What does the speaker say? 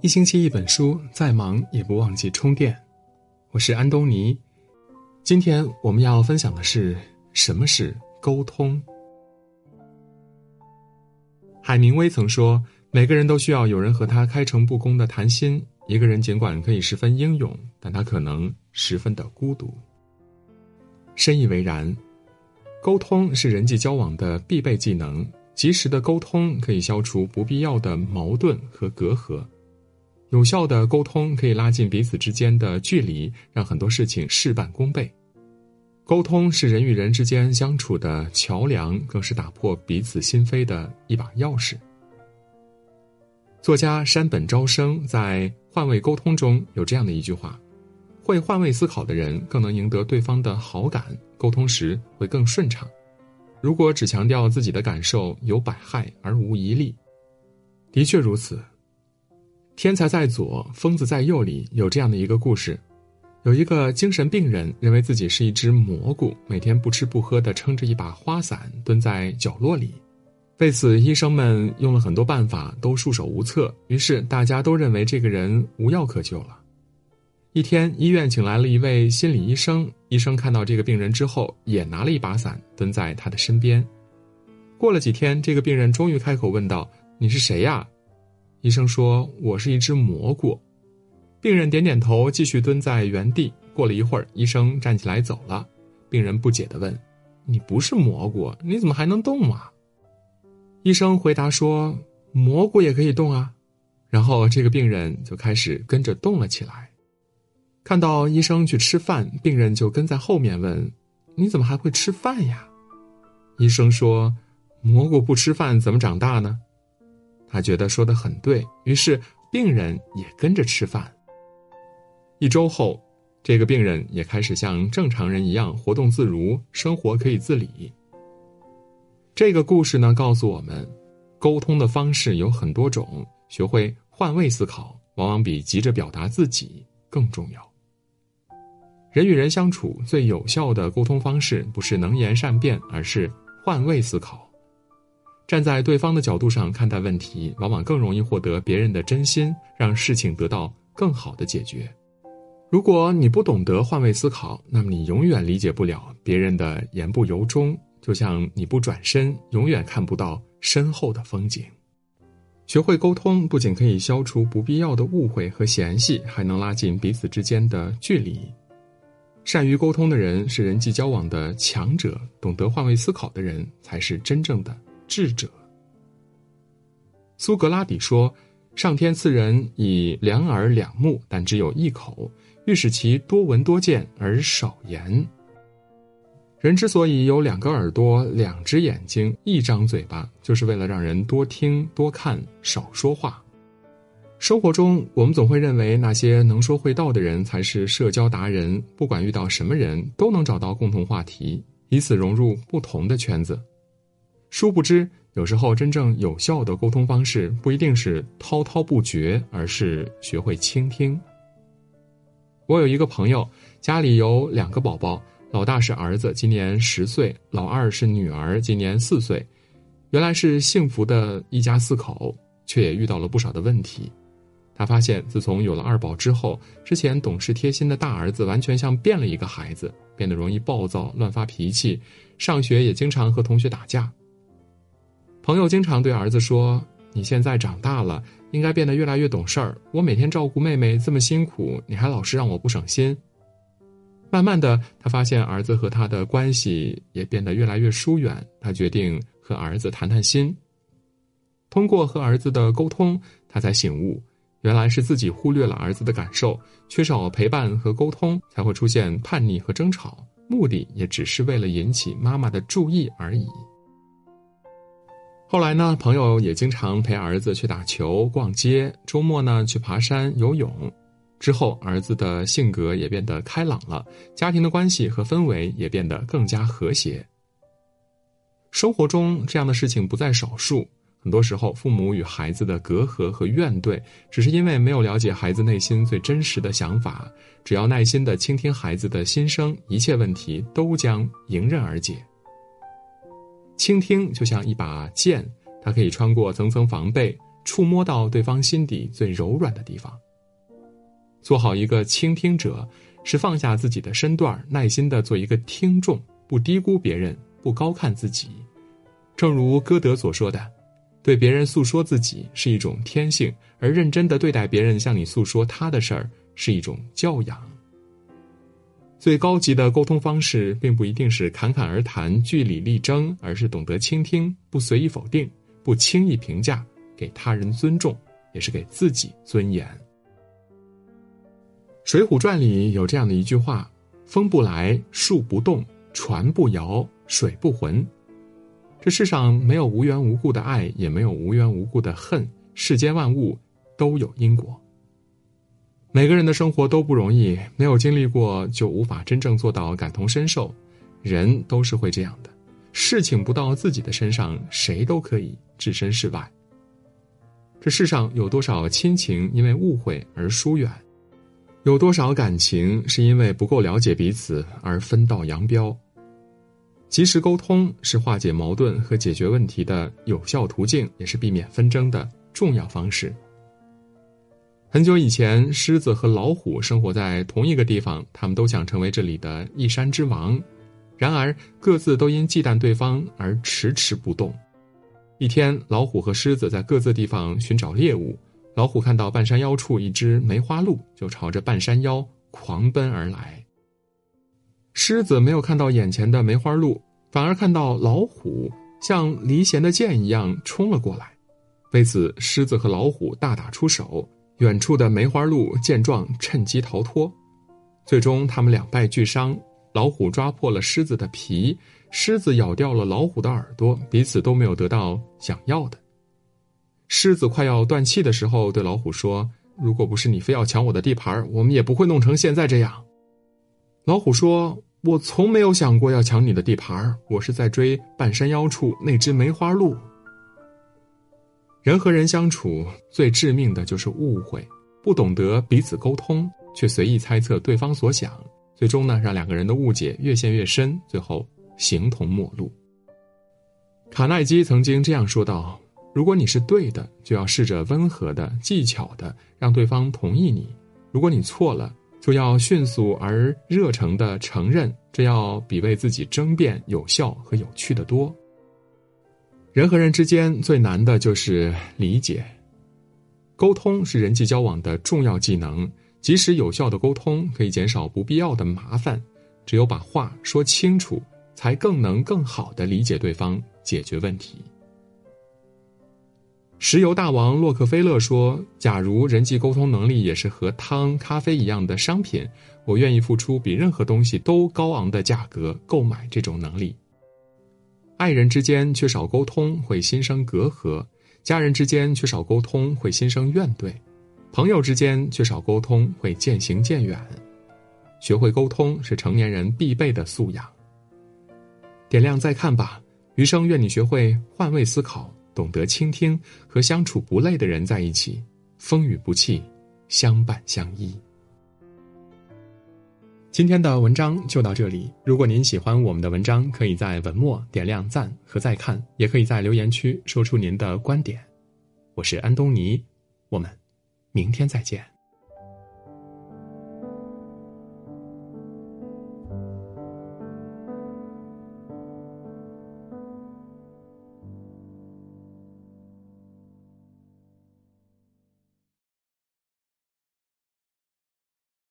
一星期一本书，再忙也不忘记充电。我是安东尼，今天我们要分享的是什么是沟通。海明威曾说：“每个人都需要有人和他开诚布公的谈心。一个人尽管可以十分英勇，但他可能十分的孤独。”深以为然。沟通是人际交往的必备技能，及时的沟通可以消除不必要的矛盾和隔阂。有效的沟通可以拉近彼此之间的距离，让很多事情事半功倍。沟通是人与人之间相处的桥梁，更是打破彼此心扉的一把钥匙。作家山本昭生在《换位沟通》中有这样的一句话：“会换位思考的人更能赢得对方的好感，沟通时会更顺畅。如果只强调自己的感受，有百害而无一利。”的确如此。天才在左，疯子在右里有这样的一个故事：有一个精神病人认为自己是一只蘑菇，每天不吃不喝的撑着一把花伞蹲在角落里。为此，医生们用了很多办法，都束手无策。于是，大家都认为这个人无药可救了。一天，医院请来了一位心理医生。医生看到这个病人之后，也拿了一把伞蹲在他的身边。过了几天，这个病人终于开口问道：“你是谁呀？”医生说：“我是一只蘑菇。”病人点点头，继续蹲在原地。过了一会儿，医生站起来走了。病人不解地问：“你不是蘑菇，你怎么还能动啊？”医生回答说：“蘑菇也可以动啊。”然后这个病人就开始跟着动了起来。看到医生去吃饭，病人就跟在后面问：“你怎么还会吃饭呀？”医生说：“蘑菇不吃饭怎么长大呢？”他觉得说的很对，于是病人也跟着吃饭。一周后，这个病人也开始像正常人一样活动自如，生活可以自理。这个故事呢，告诉我们，沟通的方式有很多种，学会换位思考，往往比急着表达自己更重要。人与人相处最有效的沟通方式，不是能言善辩，而是换位思考。站在对方的角度上看待问题，往往更容易获得别人的真心，让事情得到更好的解决。如果你不懂得换位思考，那么你永远理解不了别人的言不由衷，就像你不转身，永远看不到身后的风景。学会沟通，不仅可以消除不必要的误会和嫌隙，还能拉近彼此之间的距离。善于沟通的人是人际交往的强者，懂得换位思考的人才是真正的。智者。苏格拉底说：“上天赐人以两耳两目，但只有一口，欲使其多闻多见而少言。人之所以有两个耳朵、两只眼睛、一张嘴巴，就是为了让人多听多看，少说话。生活中，我们总会认为那些能说会道的人才是社交达人，不管遇到什么人，都能找到共同话题，以此融入不同的圈子。”殊不知，有时候真正有效的沟通方式不一定是滔滔不绝，而是学会倾听。我有一个朋友，家里有两个宝宝，老大是儿子，今年十岁；老二是女儿，今年四岁。原来是幸福的一家四口，却也遇到了不少的问题。他发现，自从有了二宝之后，之前懂事贴心的大儿子完全像变了一个孩子，变得容易暴躁、乱发脾气，上学也经常和同学打架。朋友经常对儿子说：“你现在长大了，应该变得越来越懂事儿。我每天照顾妹妹这么辛苦，你还老是让我不省心。”慢慢的，他发现儿子和他的关系也变得越来越疏远。他决定和儿子谈谈心。通过和儿子的沟通，他才醒悟，原来是自己忽略了儿子的感受，缺少陪伴和沟通，才会出现叛逆和争吵，目的也只是为了引起妈妈的注意而已。后来呢，朋友也经常陪儿子去打球、逛街，周末呢去爬山、游泳。之后，儿子的性格也变得开朗了，家庭的关系和氛围也变得更加和谐。生活中这样的事情不在少数，很多时候父母与孩子的隔阂和怨怼，只是因为没有了解孩子内心最真实的想法。只要耐心的倾听孩子的心声，一切问题都将迎刃而解。倾听就像一把剑，它可以穿过层层防备，触摸到对方心底最柔软的地方。做好一个倾听者，是放下自己的身段，耐心的做一个听众，不低估别人，不高看自己。正如歌德所说的。对别人诉说自己是一种天性，而认真的对待别人向你诉说他的事儿是一种教养。最高级的沟通方式，并不一定是侃侃而谈、据理力争，而是懂得倾听，不随意否定，不轻易评价，给他人尊重，也是给自己尊严。《水浒传》里有这样的一句话：“风不来，树不动，船不摇，水不浑。”这世上没有无缘无故的爱，也没有无缘无故的恨。世间万物都有因果。每个人的生活都不容易，没有经历过就无法真正做到感同身受。人都是会这样的，事情不到自己的身上，谁都可以置身事外。这世上有多少亲情因为误会而疏远？有多少感情是因为不够了解彼此而分道扬镳？及时沟通是化解矛盾和解决问题的有效途径，也是避免纷争的重要方式。很久以前，狮子和老虎生活在同一个地方，他们都想成为这里的一山之王，然而各自都因忌惮对方而迟迟不动。一天，老虎和狮子在各自地方寻找猎物，老虎看到半山腰处一只梅花鹿，就朝着半山腰狂奔而来。狮子没有看到眼前的梅花鹿，反而看到老虎像离弦的箭一样冲了过来。为此，狮子和老虎大打出手。远处的梅花鹿见状，趁机逃脱。最终，他们两败俱伤。老虎抓破了狮子的皮，狮子咬掉了老虎的耳朵，彼此都没有得到想要的。狮子快要断气的时候，对老虎说：“如果不是你非要抢我的地盘，我们也不会弄成现在这样。”老虎说：“我从没有想过要抢你的地盘儿我是在追半山腰处那只梅花鹿。”人和人相处最致命的就是误会，不懂得彼此沟通，却随意猜测对方所想，最终呢，让两个人的误解越陷越深，最后形同陌路。卡耐基曾经这样说道：“如果你是对的，就要试着温和的、技巧的让对方同意你；如果你错了。”就要迅速而热诚的承认，这要比为自己争辩有效和有趣的多。人和人之间最难的就是理解，沟通是人际交往的重要技能。即使有效的沟通可以减少不必要的麻烦，只有把话说清楚，才更能更好的理解对方，解决问题。石油大王洛克菲勒说：“假如人际沟通能力也是和汤、咖啡一样的商品，我愿意付出比任何东西都高昂的价格购买这种能力。”爱人之间缺少沟通会心生隔阂，家人之间缺少沟通会心生怨怼，朋友之间缺少沟通会渐行渐远。学会沟通是成年人必备的素养。点亮再看吧，余生愿你学会换位思考。懂得倾听和相处不累的人在一起，风雨不弃，相伴相依。今天的文章就到这里。如果您喜欢我们的文章，可以在文末点亮赞和再看，也可以在留言区说出您的观点。我是安东尼，我们明天再见。